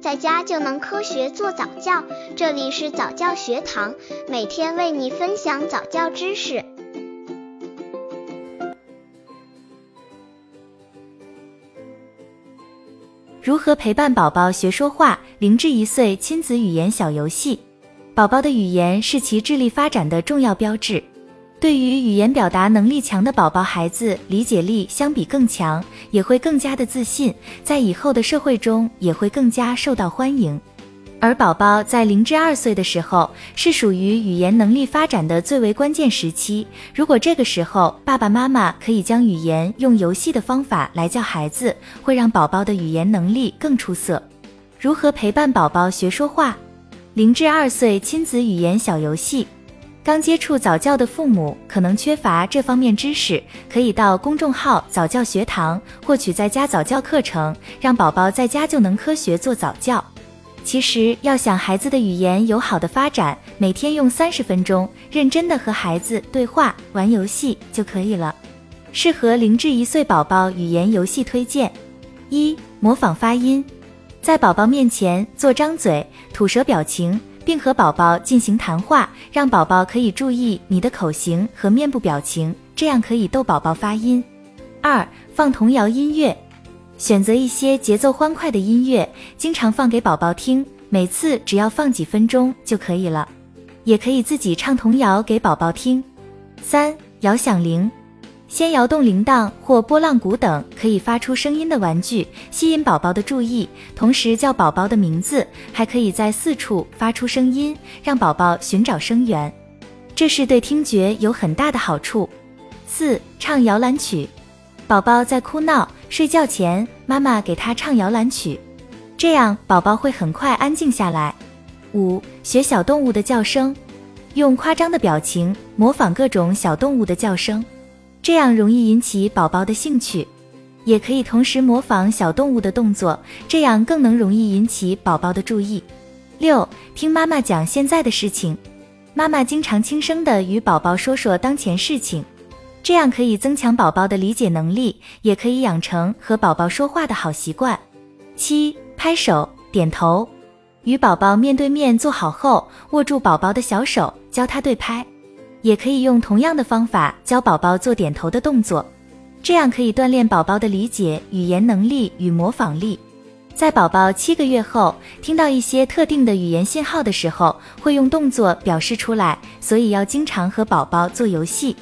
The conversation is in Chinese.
在家就能科学做早教。这里是早教学堂，每天为你分享早教知识。如何陪伴宝宝学说话？零至一岁亲子语言小游戏。宝宝的语言是其智力发展的重要标志。对于语言表达能力强的宝宝，孩子理解力相比更强，也会更加的自信，在以后的社会中也会更加受到欢迎。而宝宝在零至二岁的时候，是属于语言能力发展的最为关键时期。如果这个时候爸爸妈妈可以将语言用游戏的方法来教孩子，会让宝宝的语言能力更出色。如何陪伴宝宝学说话？零至二岁亲子语言小游戏。刚接触早教的父母可能缺乏这方面知识，可以到公众号早教学堂获取在家早教课程，让宝宝在家就能科学做早教。其实要想孩子的语言有好的发展，每天用三十分钟认真的和孩子对话、玩游戏就可以了。适合零至一岁宝宝语言游戏推荐：一、模仿发音，在宝宝面前做张嘴、吐舌表情。并和宝宝进行谈话，让宝宝可以注意你的口型和面部表情，这样可以逗宝宝发音。二、放童谣音乐，选择一些节奏欢快的音乐，经常放给宝宝听，每次只要放几分钟就可以了。也可以自己唱童谣给宝宝听。三、摇响铃。先摇动铃铛或拨浪鼓等可以发出声音的玩具，吸引宝宝的注意，同时叫宝宝的名字，还可以在四处发出声音，让宝宝寻找声源，这是对听觉有很大的好处。四、唱摇篮曲，宝宝在哭闹、睡觉前，妈妈给他唱摇篮曲，这样宝宝会很快安静下来。五、学小动物的叫声，用夸张的表情模仿各种小动物的叫声。这样容易引起宝宝的兴趣，也可以同时模仿小动物的动作，这样更能容易引起宝宝的注意。六，听妈妈讲现在的事情，妈妈经常轻声的与宝宝说说当前事情，这样可以增强宝宝的理解能力，也可以养成和宝宝说话的好习惯。七，拍手点头，与宝宝面对面坐好后，握住宝宝的小手，教他对拍。也可以用同样的方法教宝宝做点头的动作，这样可以锻炼宝宝的理解、语言能力与模仿力。在宝宝七个月后，听到一些特定的语言信号的时候，会用动作表示出来，所以要经常和宝宝做游戏。